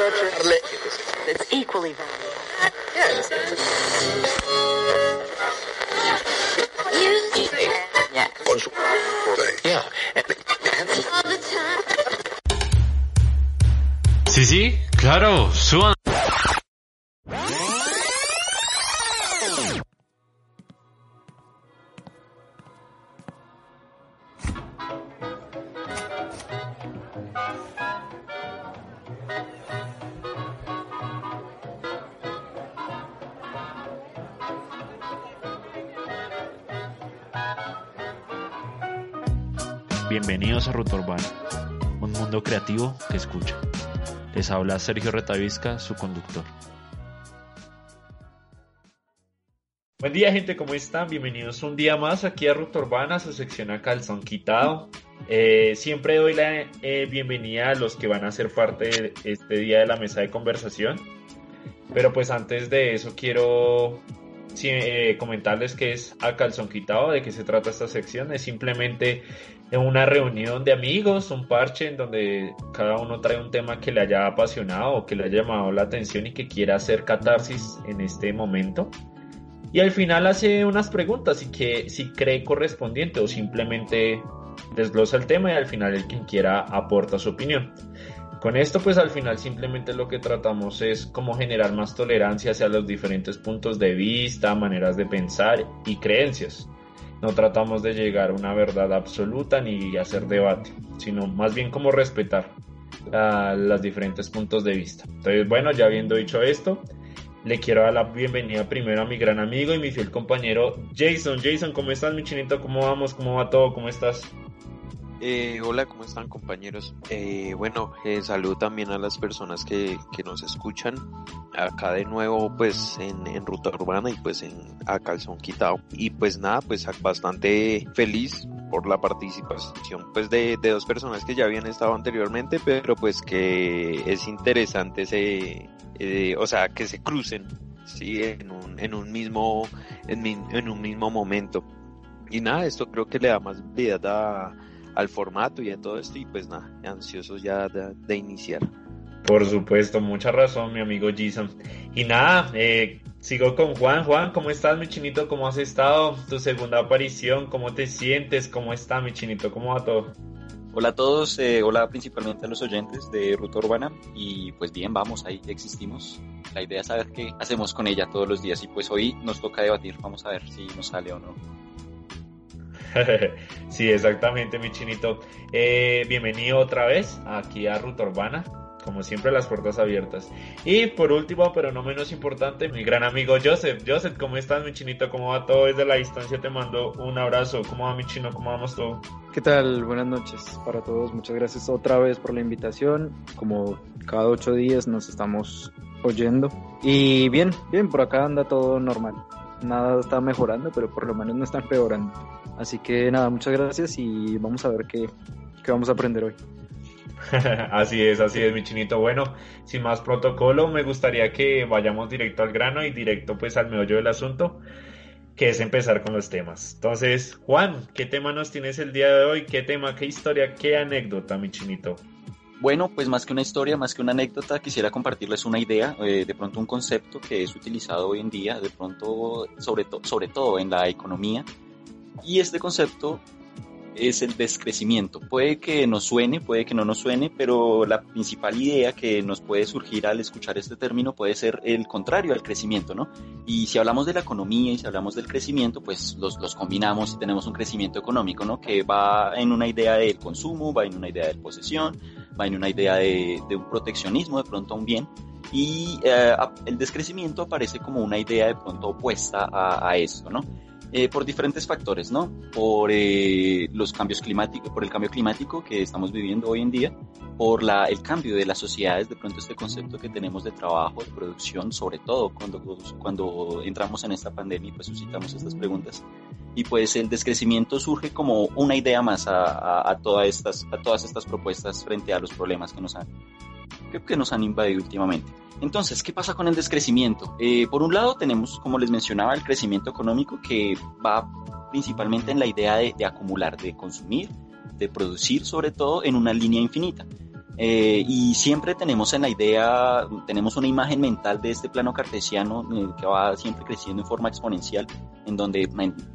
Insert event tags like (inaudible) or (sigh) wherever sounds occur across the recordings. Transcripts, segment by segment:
It's equally valuable. Yeah. Yeah. Sí, sí, claro, suban. Escucha. Les habla Sergio Retavisca, su conductor. Buen día gente, ¿cómo están? Bienvenidos un día más aquí a Ruta Urbana, su sección a calzón quitado. Eh, siempre doy la eh, bienvenida a los que van a ser parte de este día de la mesa de conversación. Pero pues antes de eso quiero eh, comentarles que es a calzón quitado, de qué se trata esta sección. Es simplemente una reunión de amigos, un parche en donde cada uno trae un tema que le haya apasionado o que le haya llamado la atención y que quiera hacer catarsis en este momento. Y al final hace unas preguntas y que si cree correspondiente o simplemente desglosa el tema y al final el quien quiera aporta su opinión. Con esto pues al final simplemente lo que tratamos es cómo generar más tolerancia hacia los diferentes puntos de vista, maneras de pensar y creencias. No tratamos de llegar a una verdad absoluta ni hacer debate, sino más bien como respetar a los diferentes puntos de vista. Entonces bueno, ya habiendo dicho esto, le quiero dar la bienvenida primero a mi gran amigo y mi fiel compañero Jason. Jason, ¿cómo estás, mi chinito? ¿Cómo vamos? ¿Cómo va todo? ¿Cómo estás? Eh, hola, ¿cómo están compañeros? Eh, bueno, eh, saludo también a las personas que, que, nos escuchan acá de nuevo pues en, en, Ruta Urbana y pues en a Calzón Quitado. Y pues nada, pues bastante feliz por la participación pues de, de dos personas que ya habían estado anteriormente, pero pues que es interesante ese, eh, o sea, que se crucen, sí, en un, en un mismo, en, en un mismo momento. Y nada, esto creo que le da más vida a al formato y a todo esto y pues nada, ansiosos ya de, de iniciar. Por supuesto, mucha razón mi amigo Jason. Y nada, eh, sigo con Juan. Juan, ¿cómo estás mi chinito? ¿Cómo has estado? Tu segunda aparición, ¿cómo te sientes? ¿Cómo está mi chinito? ¿Cómo va todo? Hola a todos, eh, hola principalmente a los oyentes de Ruta Urbana y pues bien, vamos, ahí existimos. La idea es saber qué hacemos con ella todos los días y pues hoy nos toca debatir, vamos a ver si nos sale o no. (laughs) sí, exactamente, mi chinito. Eh, bienvenido otra vez aquí a Ruta Urbana. Como siempre, las puertas abiertas. Y por último, pero no menos importante, mi gran amigo Joseph. Joseph, ¿cómo estás, mi chinito? ¿Cómo va todo? Desde la distancia te mando un abrazo. ¿Cómo va, mi chino? ¿Cómo vamos todo? ¿Qué tal? Buenas noches para todos. Muchas gracias otra vez por la invitación. Como cada ocho días nos estamos oyendo. Y bien, bien, por acá anda todo normal. Nada está mejorando, pero por lo menos no está empeorando. Así que nada, muchas gracias y vamos a ver qué, qué vamos a aprender hoy. (laughs) así es, así es, mi chinito. Bueno, sin más protocolo, me gustaría que vayamos directo al grano y directo pues al meollo del asunto, que es empezar con los temas. Entonces, Juan, ¿qué tema nos tienes el día de hoy? ¿Qué tema, qué historia, qué anécdota, mi chinito? Bueno, pues más que una historia, más que una anécdota, quisiera compartirles una idea, eh, de pronto un concepto que es utilizado hoy en día, de pronto, sobre, to sobre todo en la economía, y este concepto es el descrecimiento. Puede que nos suene, puede que no nos suene, pero la principal idea que nos puede surgir al escuchar este término puede ser el contrario al crecimiento, ¿no? Y si hablamos de la economía y si hablamos del crecimiento, pues los, los combinamos y tenemos un crecimiento económico, ¿no? Que va en una idea del consumo, va en una idea de posesión, va en una idea de, de un proteccionismo, de pronto un bien. Y eh, el descrecimiento aparece como una idea de pronto opuesta a, a esto, ¿no? Eh, por diferentes factores, ¿no? Por eh, los cambios climáticos, por el cambio climático que estamos viviendo hoy en día, por la, el cambio de las sociedades, de pronto este concepto que tenemos de trabajo, de producción, sobre todo cuando, cuando entramos en esta pandemia, pues suscitamos estas preguntas. Y pues el descrecimiento surge como una idea más a, a, a todas, estas, a todas estas propuestas frente a los problemas que nos han, que, que nos han invadido últimamente. Entonces, ¿qué pasa con el descrecimiento? Eh, por un lado tenemos, como les mencionaba, el crecimiento económico que va principalmente en la idea de, de, acumular, de consumir, de producir sobre todo en una línea infinita. Eh, y siempre tenemos en la idea, tenemos una imagen mental de este plano cartesiano eh, que va siempre creciendo en forma exponencial, en donde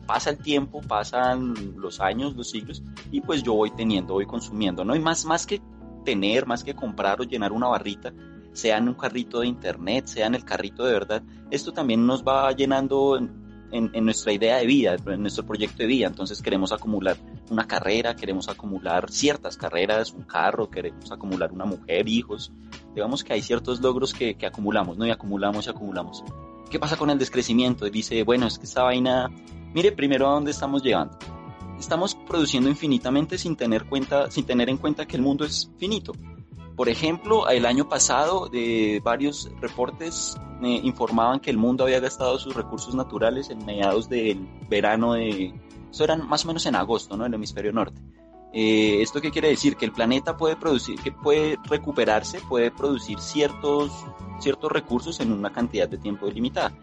pasa el tiempo, pasan los años, los siglos, y pues yo voy teniendo, voy consumiendo, ¿no? Y más, más que tener, más que comprar o llenar una barrita, sea en un carrito de internet, sea en el carrito de verdad, esto también nos va llenando en, nuestra idea de vida, en nuestro proyecto de vida. Entonces queremos acumular una carrera, queremos acumular ciertas carreras, un carro, queremos acumular una mujer, hijos. Digamos que hay ciertos logros que, que acumulamos, ¿no? Y acumulamos y acumulamos. ¿Qué pasa con el descrecimiento? Dice, bueno, es que esta vaina, mire primero a dónde estamos llevando. Estamos produciendo infinitamente sin tener, cuenta, sin tener en cuenta que el mundo es finito. Por ejemplo, el año pasado de varios reportes me informaban que el mundo había gastado sus recursos naturales en mediados del verano de... Eso eran más o menos en agosto, ¿no? En el hemisferio norte. Eh, ¿Esto qué quiere decir? Que el planeta puede producir, que puede recuperarse, puede producir ciertos, ciertos recursos en una cantidad de tiempo delimitada,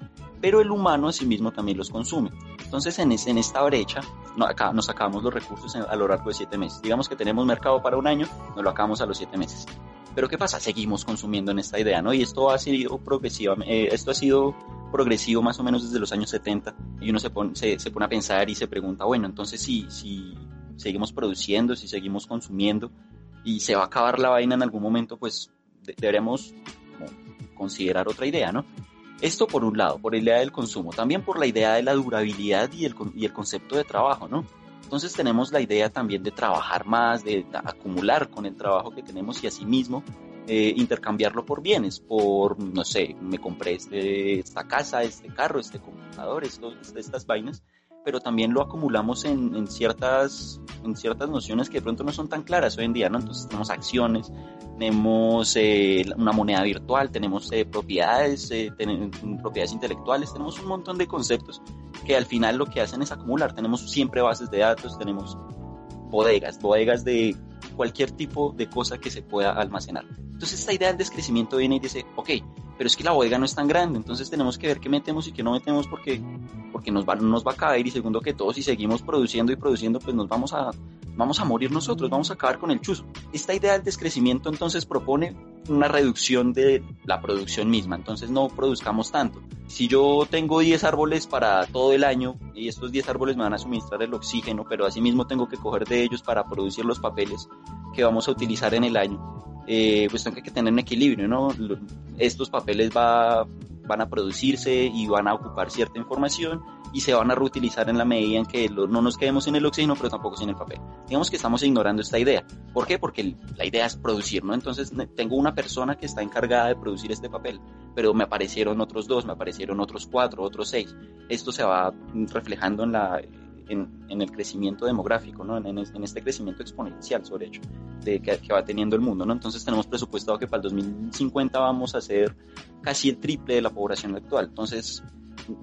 pero el humano asimismo también los consume. Entonces, en, en esta brecha, no, acá nos acabamos los recursos a lo largo de siete meses. Digamos que tenemos mercado para un año, nos lo acabamos a los siete meses. Pero ¿qué pasa? Seguimos consumiendo en esta idea, ¿no? Y esto ha sido progresivo, eh, esto ha sido progresivo más o menos desde los años 70 y uno se pone, se, se pone a pensar y se pregunta, bueno, entonces si, si seguimos produciendo, si seguimos consumiendo y se va a acabar la vaina en algún momento, pues deberemos considerar otra idea, ¿no? Esto por un lado, por la idea del consumo, también por la idea de la durabilidad y el, y el concepto de trabajo, ¿no? Entonces tenemos la idea también de trabajar más, de acumular con el trabajo que tenemos y asimismo eh, intercambiarlo por bienes, por, no sé, me compré este, esta casa, este carro, este computador, estas vainas, pero también lo acumulamos en, en, ciertas, en ciertas nociones que de pronto no son tan claras hoy en día, ¿no? Entonces tenemos acciones, tenemos eh, una moneda virtual, tenemos eh, propiedades, eh, tenemos propiedades intelectuales, tenemos un montón de conceptos que al final lo que hacen es acumular. Tenemos siempre bases de datos, tenemos bodegas, bodegas de cualquier tipo de cosa que se pueda almacenar. Entonces esta idea del descrecimiento viene y dice, ok, pero es que la bodega no es tan grande, entonces tenemos que ver qué metemos y qué no metemos porque, porque nos, va, nos va a caer y segundo que todo, si seguimos produciendo y produciendo, pues nos vamos a, vamos a morir nosotros, vamos a acabar con el chuzo. Esta idea del descrecimiento entonces propone una reducción de la producción misma, entonces no produzcamos tanto. Si yo tengo 10 árboles para todo el año y estos 10 árboles me van a suministrar el oxígeno, pero asimismo tengo que coger de ellos para producir los papeles que vamos a utilizar en el año, eh, pues tengo que tener un equilibrio, ¿no? Estos papeles va, van a producirse y van a ocupar cierta información y se van a reutilizar en la medida en que no nos quedemos sin el oxígeno, pero tampoco sin el papel. Digamos que estamos ignorando esta idea. ¿Por qué? Porque la idea es producir, ¿no? Entonces tengo una persona que está encargada de producir este papel, pero me aparecieron otros dos, me aparecieron otros cuatro, otros seis. Esto se va reflejando en la en, el crecimiento demográfico, ¿no? En, este crecimiento exponencial, sobre hecho, de, que, va teniendo el mundo. ¿no? Entonces tenemos presupuestado que para el 2050 vamos a ser casi el triple de la población actual. Entonces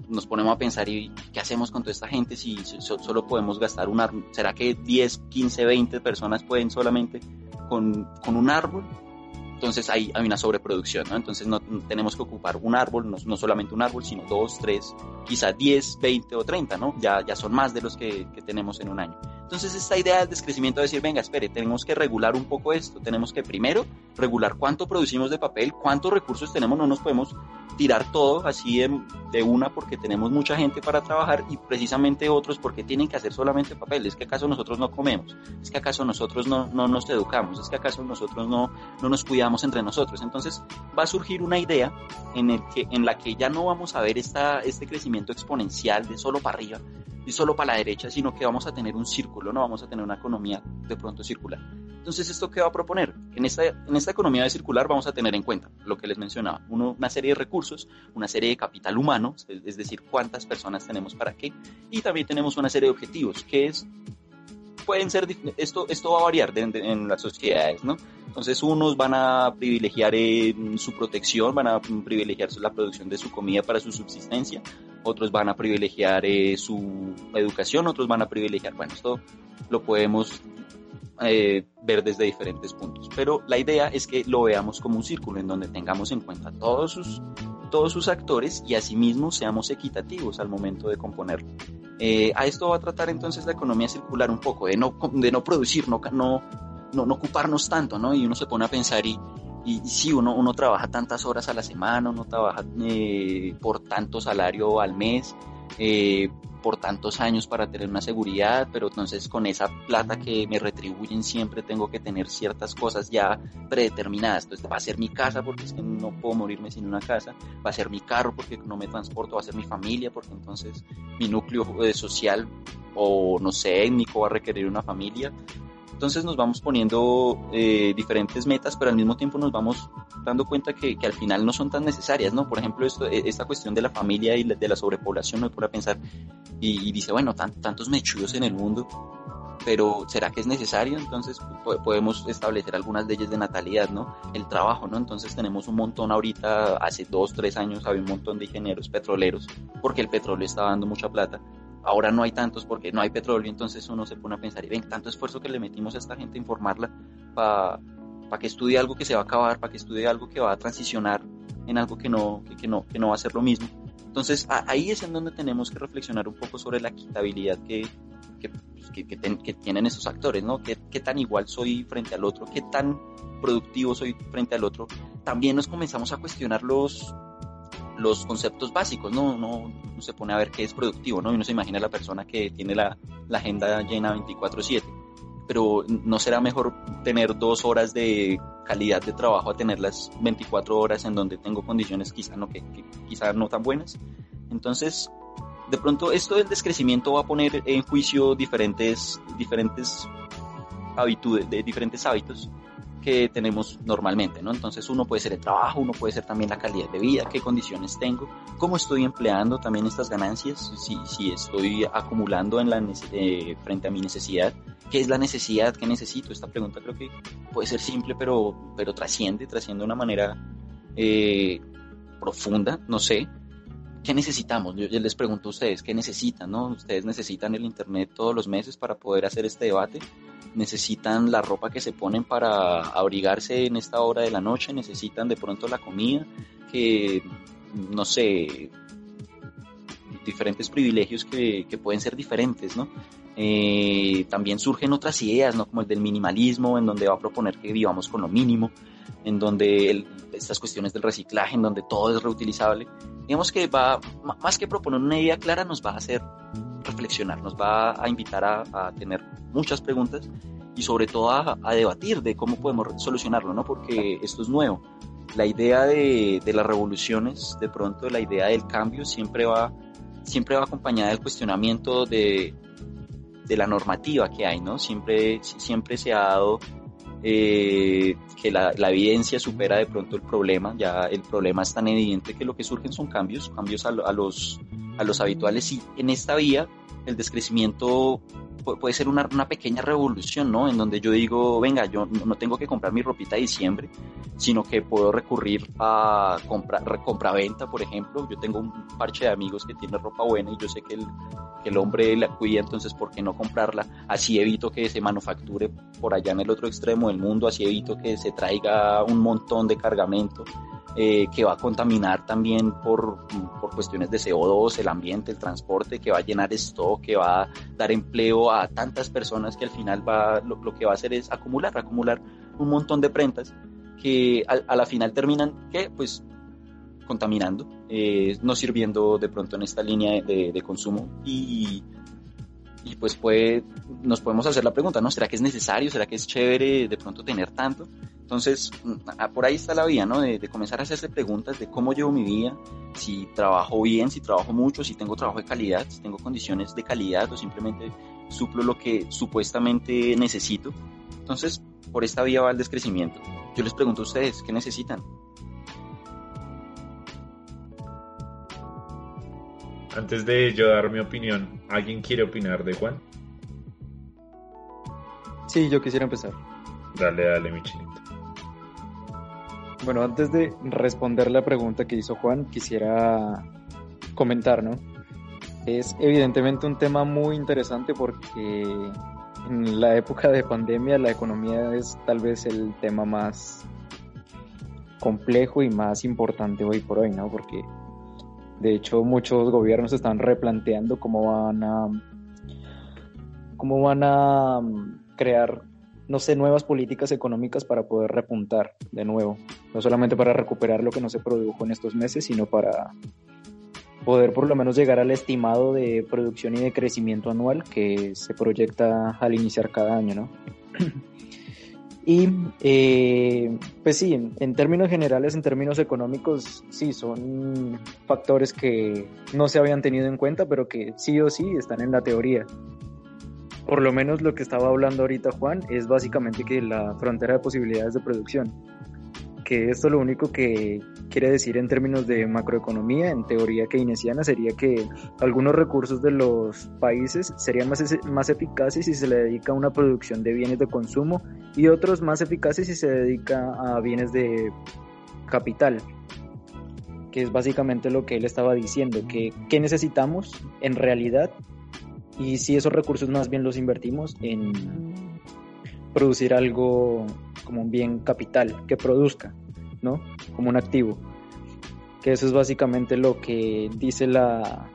nos ponemos a pensar, ¿y qué hacemos con toda esta gente si solo podemos gastar un árbol? ¿Será que 10, 15, 20 personas pueden solamente con, con un árbol? Entonces hay, una sobreproducción, ¿no? Entonces no, tenemos que ocupar un árbol, no, solamente un árbol, sino dos, tres, quizás 10, 20 o 30, ¿no? Ya, ya son más de los que, que tenemos en un año. Entonces esta idea del descrecimiento de decir, venga, espere, tenemos que regular un poco esto, tenemos que primero regular cuánto producimos de papel, cuántos recursos tenemos, no nos podemos tirar todo así de, una porque tenemos mucha gente para trabajar y precisamente otros porque tienen que hacer solamente papel. ¿Es que acaso nosotros no comemos? ¿Es que acaso nosotros no, no nos educamos? ¿Es que acaso nosotros no, no nos cuidamos entre nosotros? Entonces va a surgir una idea en, el que, en la que ya no vamos a ver esta, este crecimiento exponencial de solo para arriba, solo para la derecha, sino que vamos a tener un círculo, no vamos a tener una economía de pronto circular. Entonces, ¿esto qué va a proponer? En esta, en esta economía de circular vamos a tener en cuenta lo que les mencionaba, uno, una serie de recursos, una serie de capital humano, es decir, cuántas personas tenemos para qué, y también tenemos una serie de objetivos, que es pueden ser, esto, esto va a variar en las sociedades, ¿no? Entonces unos van a privilegiar su protección, van a privilegiar la producción de su comida para su subsistencia, otros van a privilegiar eh, su educación, otros van a privilegiar, bueno, esto lo podemos eh, ver desde diferentes puntos, pero la idea es que lo veamos como un círculo en donde tengamos en cuenta todos sus, todos sus actores y asimismo seamos equitativos al momento de componerlo. Eh, a esto va a tratar entonces la economía circular un poco, de no, de no producir, no, no, no, no ocuparnos tanto, ¿no? Y uno se pone a pensar y, y, sí, uno, uno trabaja tantas horas a la semana, uno trabaja eh, por tanto salario al mes, eh, por tantos años para tener una seguridad, pero entonces con esa plata que me retribuyen siempre tengo que tener ciertas cosas ya predeterminadas. Entonces va a ser mi casa porque es que no puedo morirme sin una casa, va a ser mi carro porque no me transporto, va a ser mi familia porque entonces mi núcleo eh, social o no sé, étnico va a requerir una familia. Entonces nos vamos poniendo eh, diferentes metas, pero al mismo tiempo nos vamos dando cuenta que, que, al final no son tan necesarias, ¿no? Por ejemplo, esto, e, esta cuestión de la familia y de la sobrepoblación, me pone a pensar y, y dice, bueno, tantos mechudos en el mundo, pero ¿será que es necesario? Entonces podemos establecer algunas leyes de natalidad, ¿no? El trabajo, ¿no? Entonces tenemos un montón ahorita, hace dos, tres años había un montón de ingenieros petroleros, porque el petróleo está dando mucha plata, ahora no hay tantos porque no hay petróleo, entonces uno se pone a pensar, y ven, tanto esfuerzo que le metimos a esta gente a informarla para que estudie algo que se va a acabar, para que estudie algo que va a transicionar en algo que no, que, no, que no va a ser lo mismo. Entonces ahí es en donde tenemos que reflexionar un poco sobre la quitabilidad que, que, pues, que, tienen esos actores, ¿no? ¿Qué, ¿Qué tan igual soy frente al otro? ¿Qué tan productivo soy frente al otro? También nos comenzamos a cuestionar los, los conceptos básicos, ¿no? Uno, se pone a ver qué es productivo, ¿no? Y uno se imagina a la persona que tiene la, la agenda llena 24/7. Pero ¿no será mejor tener dos horas de calidad de trabajo a tener las 24 horas en donde tengo condiciones quizá no, que, quizá no tan buenas? Entonces, de pronto esto del descrecimiento va a poner en juicio diferentes, diferentes habitudes, de diferentes hábitos que tenemos normalmente, ¿no? Entonces uno puede ser el trabajo, uno puede ser también la calidad de vida, qué condiciones tengo, cómo estoy empleando también estas ganancias, si, si estoy acumulando en la, eh, frente a mi necesidad, qué es la necesidad, qué necesito. Esta pregunta creo que puede ser simple, pero, pero trasciende, trasciende de una manera eh, profunda, no sé. ¿Qué necesitamos? Yo, yo les pregunto a ustedes, ¿qué necesitan? No? ¿Ustedes necesitan el Internet todos los meses para poder hacer este debate? Necesitan la ropa que se ponen para abrigarse en esta hora de la noche, necesitan de pronto la comida, que no sé, diferentes privilegios que, que pueden ser diferentes, ¿no? Eh, también surgen otras ideas, ¿no? Como el del minimalismo, en donde va a proponer que vivamos con lo mínimo, en donde estas cuestiones del reciclaje, en donde todo es reutilizable. Digamos que va, más que proponer una idea clara, nos va a hacer reflexionar, nos va a invitar a, tener muchas preguntas y sobre todo a, debatir de cómo podemos solucionarlo, ¿no? Porque esto es nuevo. La idea de, de las revoluciones, de pronto la idea del cambio siempre va, siempre va acompañada del cuestionamiento de, de la normativa que hay, ¿no? Siempre, siempre se ha dado eh, que la, la, evidencia supera de pronto el problema, ya el problema es tan evidente que lo que surgen son cambios, cambios a, a los, a los habituales y en esta vía el descrecimiento puede ser una, una, pequeña revolución, ¿no? En donde yo digo, venga, yo no tengo que comprar mi ropita de diciembre, sino que puedo recurrir a comprar, compra-venta, por ejemplo. Yo tengo un parche de amigos que tiene ropa buena y yo sé que el, que el hombre la cuida, entonces ¿por qué no comprarla? Así evito que se manufacture por allá en el otro extremo del mundo, así evito que se traiga un montón de cargamento eh, que va a contaminar también por, por cuestiones de CO2, el ambiente, el transporte, que va a llenar stock, que va a dar empleo a tantas personas que al final va, lo, que va a hacer es acumular, acumular un montón de prendas que a, la final terminan, que Pues contaminando, eh, no sirviendo de pronto en esta línea de, de consumo y y pues puede, nos podemos hacer la pregunta, ¿no? ¿Será que es necesario? ¿Será que es chévere de pronto tener tanto? Entonces, mm, por ahí está la vía, ¿no? De, comenzar a hacerse preguntas de cómo llevo mi vida, si trabajo bien, si trabajo mucho, si tengo trabajo de calidad, si tengo condiciones de calidad o simplemente suplo lo que supuestamente necesito. Entonces, por esta vía va el descrecimiento. Yo les pregunto a ustedes, ¿qué necesitan? Antes de yo dar mi opinión, ¿alguien quiere opinar de Juan? Sí, yo quisiera empezar. Dale, dale, mi chinito. Bueno, antes de responder la pregunta que hizo Juan, quisiera comentar, ¿no? Es evidentemente un tema muy interesante porque en la época de pandemia la economía es tal vez el tema más complejo y más importante hoy por hoy, ¿no? Porque de hecho, muchos gobiernos están replanteando cómo van a cómo van a mm, crear no sé, nuevas políticas económicas para poder repuntar de nuevo. No solamente para recuperar lo que no se produjo en estos meses, sino para poder por lo menos llegar al estimado de producción y de crecimiento anual que se proyecta al iniciar cada año, ¿no? (clears throat) Y eh, pues sí, en, términos generales, en términos económicos, sí, son factores que no se habían tenido en cuenta, pero que sí o sí están en la teoría. Por lo menos lo que estaba hablando ahorita Juan es básicamente que la frontera de posibilidades de producción que esto lo único que quiere decir en términos de macroeconomía, en teoría keynesiana, sería que algunos recursos de los países serían más, más eficaces si se le dedica a una producción de bienes de consumo y otros más eficaces si se dedica a bienes de capital que es básicamente lo que él estaba diciendo, que qué necesitamos en realidad y si esos recursos más bien los invertimos en producir algo como un bien capital que produzca, ¿no? Como un activo. Que eso es básicamente lo que dice la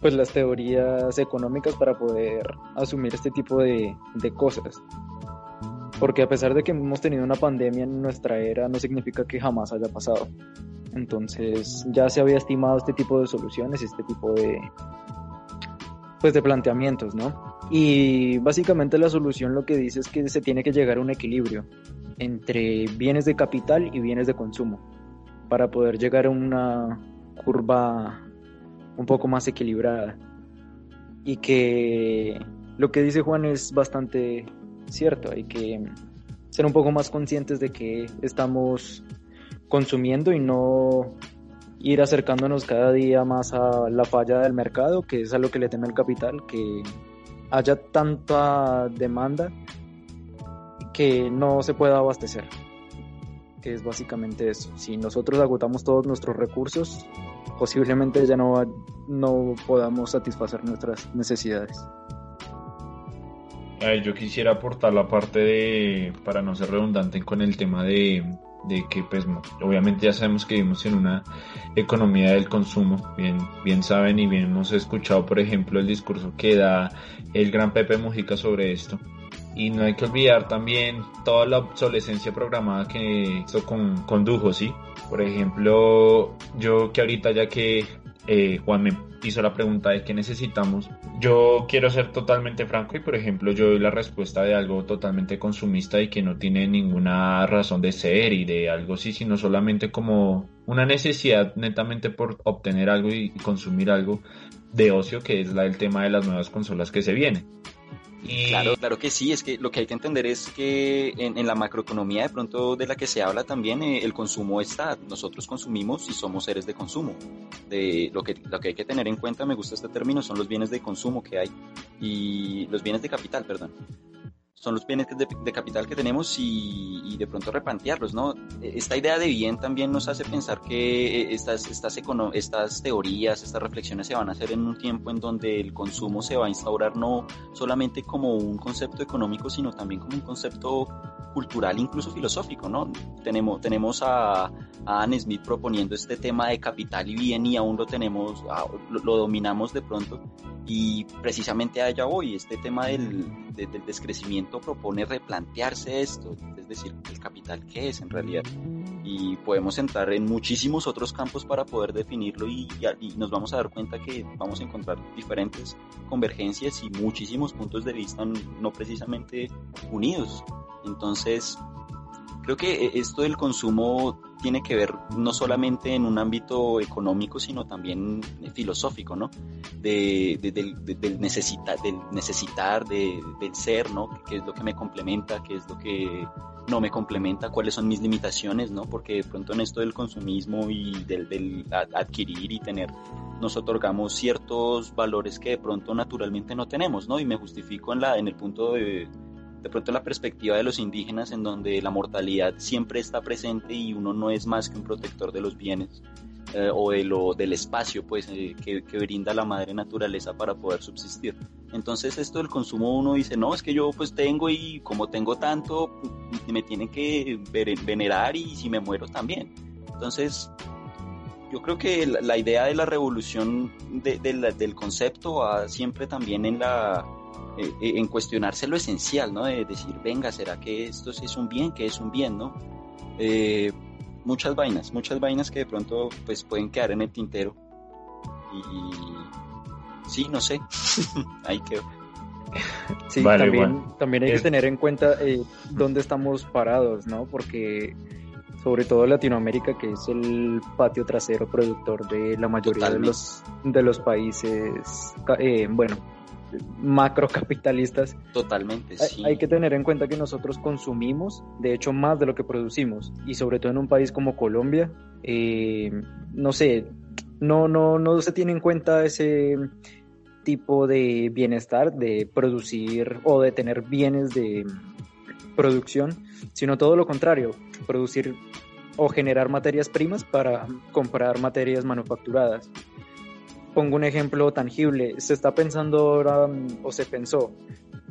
pues las teorías económicas para poder asumir este tipo de, de cosas. Porque a pesar de que hemos tenido una pandemia en nuestra era, no significa que jamás haya pasado. Entonces ya se había estimado este tipo de soluciones, este tipo de, pues de planteamientos, ¿no? Y básicamente la solución lo que dice es que se tiene que llegar a un equilibrio entre bienes de capital y bienes de consumo para poder llegar a una curva un poco más equilibrada. Y que lo que dice Juan es bastante cierto, hay que ser un poco más conscientes de que estamos consumiendo y no ir acercándonos cada día más a la falla del mercado, que es a lo que le teme el capital, que haya tanta demanda que no se pueda abastecer. Que es básicamente eso. Si nosotros agotamos todos nuestros recursos, posiblemente ya no, no podamos satisfacer nuestras necesidades. yo quisiera aportar la parte de, para no ser redundante con el tema de, de que pues obviamente ya sabemos que vivimos en una economía del consumo, bien, bien saben y bien hemos escuchado por ejemplo el discurso que da el gran Pepe Mujica sobre esto. Y no hay que olvidar también toda la obsolescencia programada que esto con, condujo, ¿sí? Por ejemplo, yo que ahorita ya que eh, Juan me hizo la pregunta de qué necesitamos, yo quiero ser totalmente franco y por ejemplo yo doy la respuesta de algo totalmente consumista y que no tiene ninguna razón de ser y de algo así, sino solamente como una necesidad netamente por obtener algo y consumir algo de ocio, que es la del tema de las nuevas consolas que se vienen. Claro, claro que sí, es que lo que hay que entender es que en, la macroeconomía de pronto de la que se habla también eh, el consumo está, nosotros consumimos y somos seres de consumo. De, lo, que, lo que hay que tener en cuenta, me gusta este término, son los bienes de consumo que hay y los bienes de capital, perdón son los bienes de, capital que tenemos y, de pronto replantearlos, ¿no? Esta idea de bien también nos hace pensar que estas, estas, estas teorías, estas reflexiones se van a hacer en un tiempo en donde el consumo se va a instaurar no solamente como un concepto económico, sino también como un concepto cultural, incluso filosófico, ¿no? Tenemos, tenemos a, a Anne Smith proponiendo este tema de capital y bien y aún lo tenemos, lo, dominamos de pronto y precisamente allá voy, este tema del, del descrecimiento propone replantearse esto, es decir, el capital qué es en realidad y podemos entrar en muchísimos otros campos para poder definirlo y, y, nos vamos a dar cuenta que vamos a encontrar diferentes convergencias y muchísimos puntos de vista no precisamente unidos. Entonces, creo que eh, esto del consumo tiene que ver no solamente en un ámbito económico, sino también filosófico, ¿no? De, del, necesita, del necesitar, de, del ser, ¿no? ¿Qué es lo que me complementa? ¿Qué es lo que no me complementa? ¿Cuáles son mis limitaciones, ¿no? Porque de pronto en esto del consumismo y del, del adquirir y tener, nos otorgamos ciertos valores que de pronto naturalmente no tenemos, ¿no? Y me justifico en, la, en el punto de de pronto la perspectiva de los indígenas en donde la mortalidad siempre está presente y uno no es más que un protector de los bienes eh, o de lo, del espacio pues eh, que, brinda la madre naturaleza para poder subsistir. Entonces esto del consumo uno dice, no, es que yo pues tengo y como tengo tanto, me tienen que venerar y si me muero también. Entonces yo creo que la, idea de la revolución del concepto siempre también en la eh, eh, en cuestionarse lo esencial, ¿no? De decir, venga, ¿será que esto sí es un bien? ¿Qué es un bien, no? Eh, muchas vainas, muchas vainas que de pronto pues pueden quedar en el tintero. Y sí, no sé, (laughs) ahí quedó. Sí, también, también hay que tener en cuenta dónde estamos parados, ¿no? Porque sobre todo Latinoamérica, que es el patio trasero productor de la mayoría de los, de los países, eh, bueno, macrocapitalistas. Totalmente, sí. Hay, que tener en cuenta que nosotros consumimos, de hecho, más de lo que producimos, y sobre todo en un país como Colombia, eh, no sé, no, no, no se tiene en cuenta ese tipo de bienestar de producir o de tener bienes de producción, sino todo lo contrario, producir o generar materias primas para comprar materias manufacturadas. Pongo un ejemplo tangible, se está pensando ahora o se pensó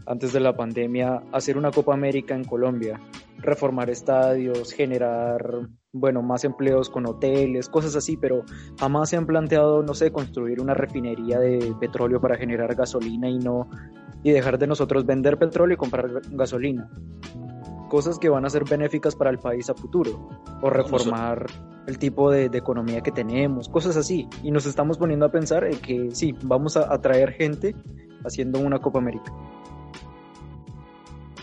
antes de la pandemia hacer una Copa América en Colombia, reformar estadios, generar, bueno, más empleos con hoteles, cosas así, pero jamás se han planteado, no sé, construir una refinería de petróleo para generar gasolina y no y dejar de nosotros vender petróleo y comprar gasolina. Cosas que van a ser benéficas para el país a futuro, o reformar el tipo de, economía que tenemos, cosas así. Y nos estamos poniendo a pensar en que sí, vamos a atraer gente haciendo una Copa América.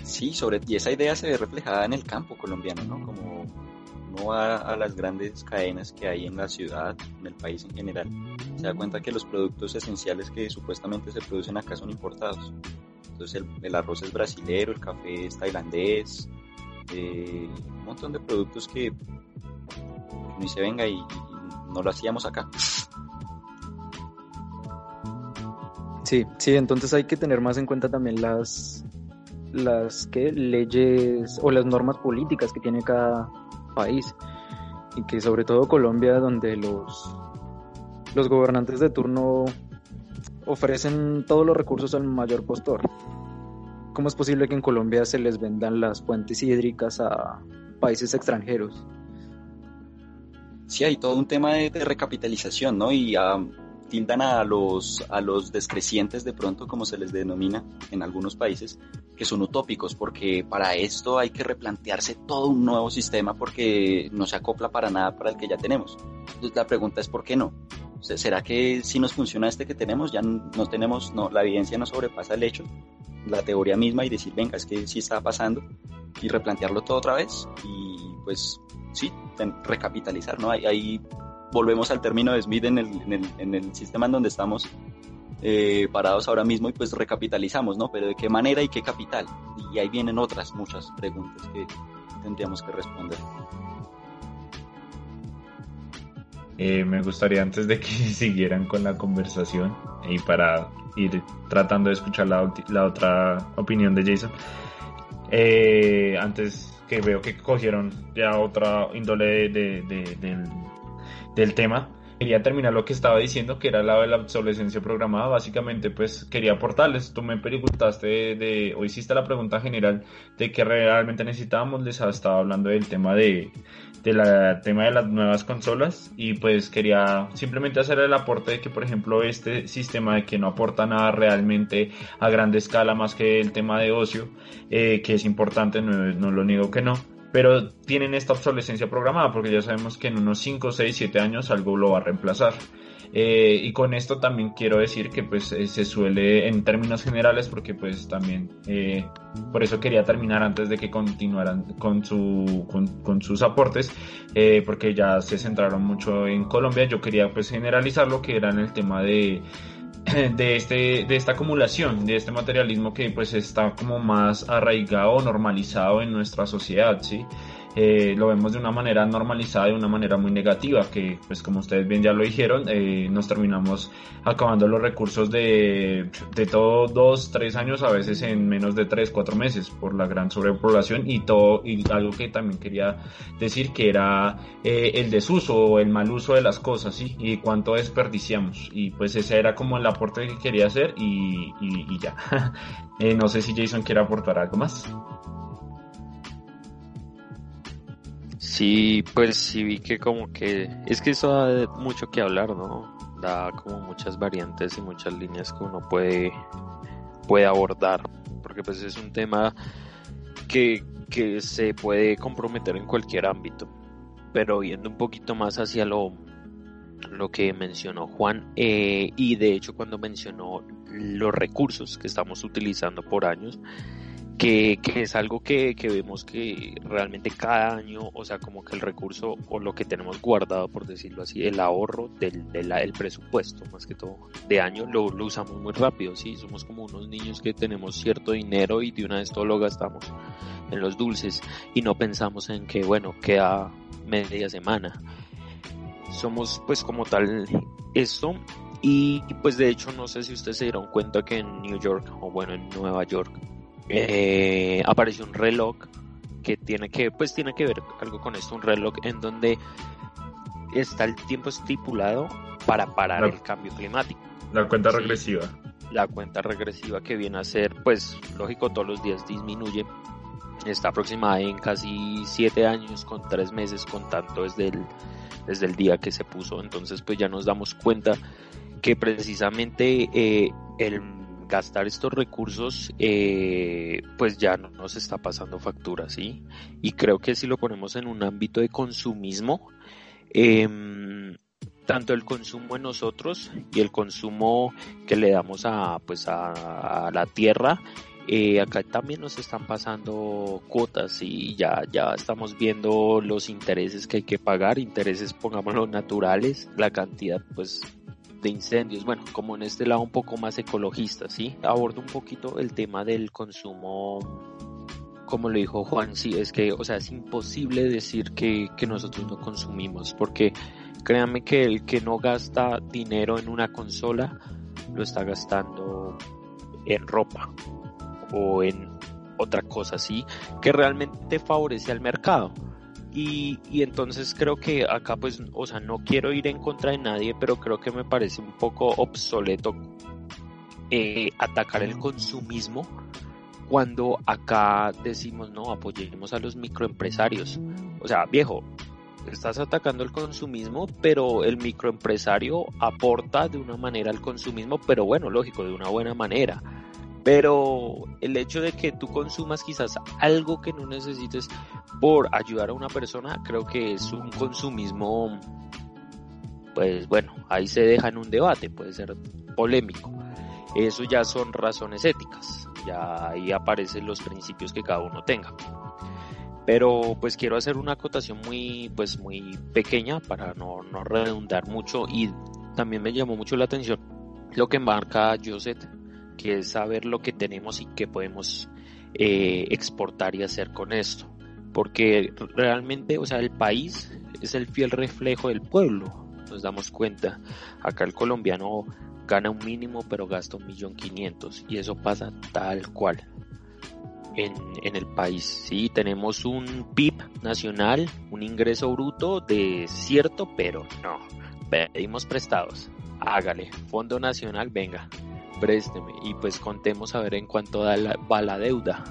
Sí, sobre, y esa idea se ve reflejada en el campo colombiano, ¿no? Como no va a las grandes cadenas que hay en la ciudad, en el país en general, se da cuenta que los productos esenciales que supuestamente se producen acá son importados. Entonces el, arroz es brasilero, el café es tailandés, eh, un montón de productos que ni se venga y, no lo hacíamos acá. Sí, sí, entonces hay que tener más en cuenta también las las que leyes o las normas políticas que tiene cada país y que sobre todo Colombia donde los los gobernantes de turno ofrecen todos los recursos al mayor postor. ¿Cómo es posible que en Colombia se les vendan las fuentes hídricas a países extranjeros? Sí, hay todo un tema de, recapitalización, ¿no? Y um, tildan a los, a los descrecientes de pronto, como se les denomina en algunos países, que son utópicos, porque para esto hay que replantearse todo un nuevo sistema porque no se acopla para nada para el que ya tenemos. Entonces la pregunta es, ¿por qué no? ¿Será que si nos funciona este que tenemos, ya no tenemos, no, la evidencia no sobrepasa el hecho, la teoría misma y decir, venga, es que sí está pasando y replantearlo todo otra vez y pues sí, recapitalizar, ¿no? Ahí, volvemos al término de Smith en el, en el, en el sistema en donde estamos eh, parados ahora mismo y pues recapitalizamos, ¿no? Pero de qué manera y qué capital. Y ahí vienen otras muchas preguntas que tendríamos que responder. Eh, me gustaría antes de que (laughs) siguieran con la conversación y para ir tratando de escuchar la, la otra opinión de Jason, eh, antes que veo que cogieron ya otra índole de, del, del tema, quería terminar lo que estaba diciendo, que era la de la obsolescencia programada. Básicamente, pues quería aportarles. Tú me preguntaste de, o hiciste la pregunta general de qué realmente necesitábamos. Les estaba hablando del tema de, del tema de las nuevas consolas y pues quería simplemente hacer el aporte de que, por ejemplo, este sistema de que no aporta nada realmente a gran escala más que el tema de ocio, eh, que es importante, no, no lo niego que no pero tienen esta obsolescencia programada porque ya sabemos que en unos 5, 6, 7 años algo lo va a reemplazar. Eh, y con esto también quiero decir que pues eh, se suele en términos generales porque pues también eh, por eso quería terminar antes de que continuaran con, su, con, sus aportes porque ya se centraron mucho en Colombia yo quería pues generalizar lo que era en el tema de de, este, de esta acumulación, de este materialismo que pues está como más arraigado, normalizado en nuestra sociedad, ¿sí? Eh, lo vemos de una manera normalizada, de una manera muy negativa, que pues como ustedes bien ya lo dijeron, eh, nos terminamos acabando los recursos de, de todo dos, tres años, a veces en menos de tres, cuatro meses, por la gran sobrepoblación y todo, y algo que también quería decir que era eh, el desuso o el mal uso de las cosas, ¿sí? Y cuánto desperdiciamos. Y pues ese era como el aporte que quería hacer y, y, y ya. (laughs) no sé si Jason quiere aportar algo más. Sí, pues sí vi que como que es que eso da mucho que hablar, ¿no? Da como muchas variantes y muchas líneas que uno puede puede abordar, porque pues es un tema que, que se puede comprometer en cualquier ámbito. Pero yendo un poquito más hacia lo, lo que mencionó Juan, eh, y de hecho cuando mencionó los recursos que estamos utilizando por años, que, es algo que, vemos que realmente cada año, o sea, como que el recurso o lo que tenemos guardado, por decirlo así, el ahorro del, del, presupuesto, más que todo, de año, lo, usamos muy rápido, ¿sí? Somos como unos niños que tenemos cierto dinero y de una vez todo lo gastamos en los dulces y no pensamos en que, bueno, queda media semana. Somos pues como tal esto y pues de hecho no sé si ustedes se dieron cuenta que en New York o bueno en Nueva York eh, apareció un reloj que tiene que, pues tiene que ver algo con esto, un reloj en donde está el tiempo estipulado para parar el cambio climático. La cuenta regresiva. La cuenta regresiva que viene a ser, pues lógico, todos los días disminuye. Está aproximada en casi siete años con tres meses contando desde el, desde el día que se puso. Entonces pues ya nos damos cuenta que precisamente eh, el gastar estos recursos eh, pues ya no nos está pasando factura, ¿sí? Y creo que si lo ponemos en un ámbito de consumismo, em, tanto el consumo en nosotros y el consumo que le damos a pues a, la tierra eh, acá también nos están pasando cuotas y ya ya estamos viendo los intereses que hay que pagar intereses pongámoslo naturales la cantidad pues de incendios, bueno, como en este lado un poco más ecologista, ¿sí? Abordo un poquito el tema del consumo, como lo dijo Juan, sí, es que, o sea, es imposible decir que, que nosotros no consumimos, porque créanme que el que no gasta dinero en una consola, lo está gastando en ropa o en otra cosa así que realmente favorece al mercado. Y, entonces creo que acá pues, o sea, no quiero ir en contra de nadie, pero creo que me parece un poco obsoleto eh, atacar el consumismo cuando acá decimos no, apoyemos a los microempresarios. O sea, viejo, estás atacando el consumismo, pero el microempresario aporta de una manera al consumismo, pero bueno, lógico, de una buena manera. Pero el hecho de que tú consumas quizás algo que no necesites por ayudar a una persona, creo que es un consumismo, pues bueno, ahí se deja en un debate, puede ser polémico. Eso ya son razones éticas, ya ahí aparecen los principios que cada uno tenga. Pero pues quiero hacer una acotación muy, pues muy pequeña para no, no redundar mucho y también me llamó mucho la atención lo que marca Joseph que es saber lo que tenemos y qué podemos eh, exportar y hacer con esto. Porque realmente, o sea, el país es el fiel reflejo del pueblo. Nos damos cuenta. Acá el colombiano gana un mínimo pero gasta un millón quinientos y eso pasa tal cual en, en, el país. Sí, tenemos un PIB nacional, un ingreso bruto de cierto, pero no. Pedimos prestados. Hágale, Fondo Nacional, venga, présteme y pues contemos a ver en cuánto da la, va la deuda.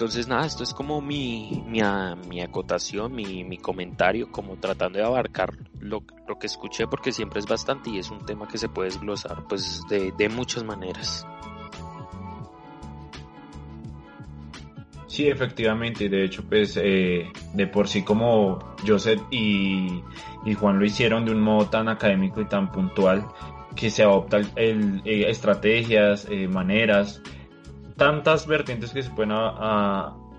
Entonces nada, esto es como mi, mi, mi acotación, mi, mi, comentario, como tratando de abarcar lo, lo, que escuché porque siempre es bastante y es un tema que se puede desglosar pues de, de muchas maneras. Sí, efectivamente, de hecho pues eh, de por sí como Joseph y, y Juan lo hicieron de un modo tan académico y tan puntual, que se adoptan eh, estrategias, eh, maneras, tantas vertientes que se pueden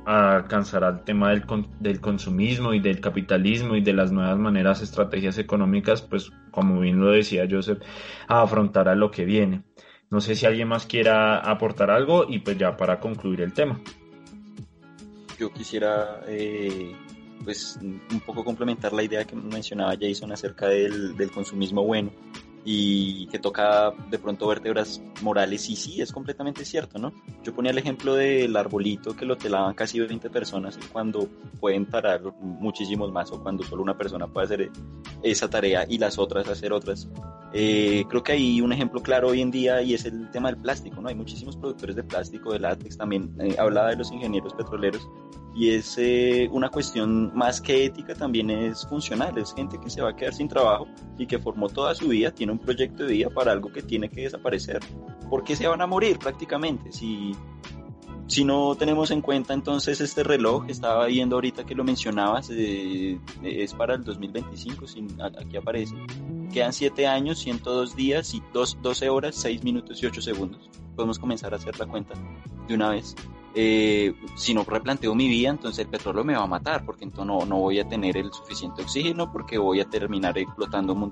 alcanzar al tema del, del, consumismo y del capitalismo y de las nuevas maneras, estrategias económicas, pues como bien lo decía Joseph, a afrontar a lo que viene. No sé si alguien más quiera aportar algo y pues ya para concluir el tema. Yo quisiera eh, pues un poco complementar la idea que mencionaba Jason acerca del, del consumismo bueno y que toca de pronto vértebras morales y sí, es completamente cierto, ¿no? Yo ponía el ejemplo del arbolito que lo telaban casi 20 personas y cuando pueden parar muchísimos más o cuando solo una persona puede hacer esa tarea y las otras hacer otras. Eh, creo que hay un ejemplo claro hoy en día y es el tema del plástico, ¿no? Hay muchísimos productores de plástico, de látex, también eh, hablaba de los ingenieros petroleros y es una cuestión más que ética, también es funcional, es gente que se va a quedar sin trabajo y que formó toda su vida, tiene un proyecto de vida para algo que tiene que desaparecer. ¿por qué se van a morir prácticamente? Si, si no tenemos en cuenta entonces este reloj, estaba viendo ahorita que lo mencionabas, eh, es para el 2025, aquí aparece. Quedan 7 años, 102 días y 2, 12 horas, 6 minutos y 8 segundos. Podemos comenzar a hacer la cuenta de una vez. Eh, si no replanteo mi vida, entonces el petróleo me va a matar, porque entonces no, no voy a tener el suficiente oxígeno, porque voy a terminar explotando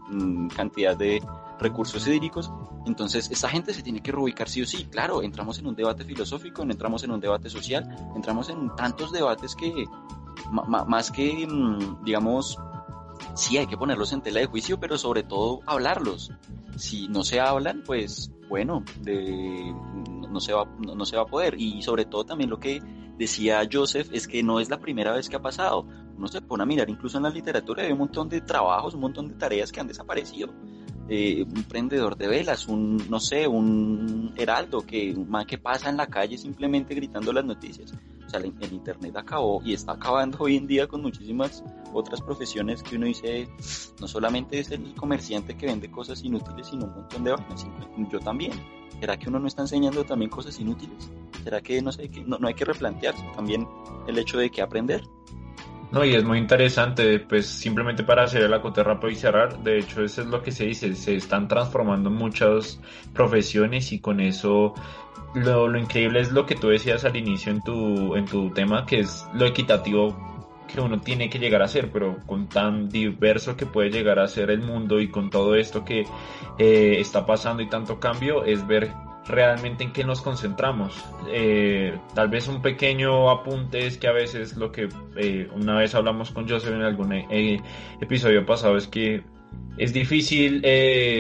cantidad de recursos hídricos. Entonces, esa gente se tiene que reubicar sí o sí. Claro, entramos en un debate filosófico, entramos en un debate social, entramos en tantos debates que, más que, mm, digamos, sí hay que ponerlos en tela de juicio, pero sobre todo hablarlos. Si no se hablan, pues bueno, de, no, se va, no, se va a poder. Y sobre todo también lo que decía Joseph es que no es la primera vez que ha pasado. Uno se pone a mirar incluso en la literatura hay un montón de trabajos, un montón de tareas que han desaparecido. Eh, un prendedor de velas, un, no sé, un heraldo que, que pasa en la calle simplemente gritando las noticias. O sea, el, Internet acabó y está acabando (laughs) hoy en día con muchísimas otras profesiones que uno dice, no solamente es el comerciante que vende cosas inútiles, sino un montón de vainas. Yo también. ¿Será que uno no está enseñando también cosas inútiles? ¿Será que no, sé, que no, no hay que replantearse también el hecho de que aprender? No, y es muy interesante, pues simplemente para hacer el acote rápido y cerrar, de hecho eso es lo que se dice, se están transformando muchas profesiones y con eso lo, lo increíble es lo que tú decías al inicio en tu, en tu tema, que es lo equitativo que uno tiene que llegar a ser, pero con tan diverso que puede llegar a ser el mundo y con todo esto que eh, está pasando y tanto cambio, es ver realmente en qué nos concentramos. Eh, tal vez un pequeño apunte es que a veces lo que eh, una vez hablamos con Joseph en algún eh, episodio pasado es que es difícil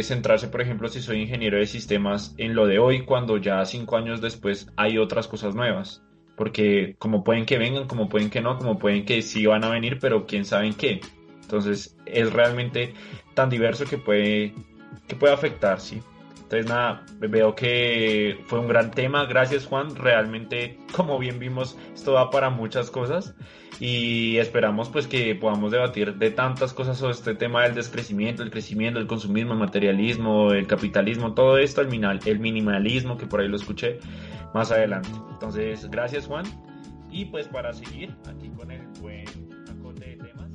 centrarse, por ejemplo, si soy ingeniero de sistemas en lo de hoy cuando ya cinco años después hay otras cosas nuevas. Porque como pueden que vengan, como pueden que no, como pueden que sí van a venir, pero quién sabe en qué. Entonces es realmente tan diverso que puede, que puede afectar, ¿sí? Entonces nada, veo que fue un gran tema. Gracias Juan. Realmente, como bien vimos, esto va para muchas cosas y esperamos pues que podamos debatir de tantas cosas sobre este tema del descrecimiento, el crecimiento, el consumismo, el materialismo, el capitalismo, todo esto, el, el minimalismo, que por ahí lo escuché más adelante. Entonces, gracias Juan. Y pues para seguir aquí con el buen acote de temas.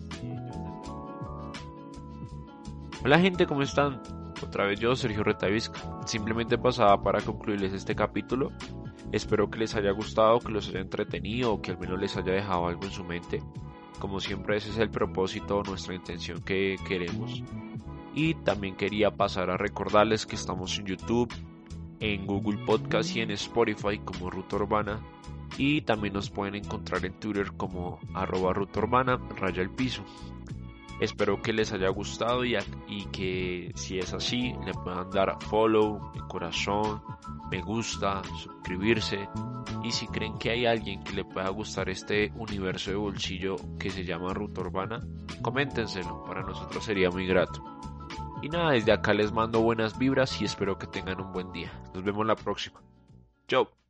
Hola gente, ¿cómo están? Otra vez yo, Sergio Retavisca. Simplemente pasaba para concluirles este capítulo. Espero que les haya gustado, que los haya entretenido o que al menos les haya dejado algo en su mente. Como siempre ese es el propósito, nuestra intención que queremos. Y también quería pasar a recordarles que estamos en YouTube, en Google Podcast y en Spotify como Ruta Urbana. Y también nos pueden encontrar en Twitter como arroba Ruta Urbana, raya el piso. Espero que les haya gustado y, que si es así le puedan dar follow, corazón, me gusta, suscribirse y si creen que hay alguien que le pueda gustar este universo de bolsillo que se llama Ruta Urbana, coméntenselo, para nosotros sería muy grato. Y nada, desde acá les mando buenas vibras y espero que tengan un buen día. Nos vemos la próxima. Chao.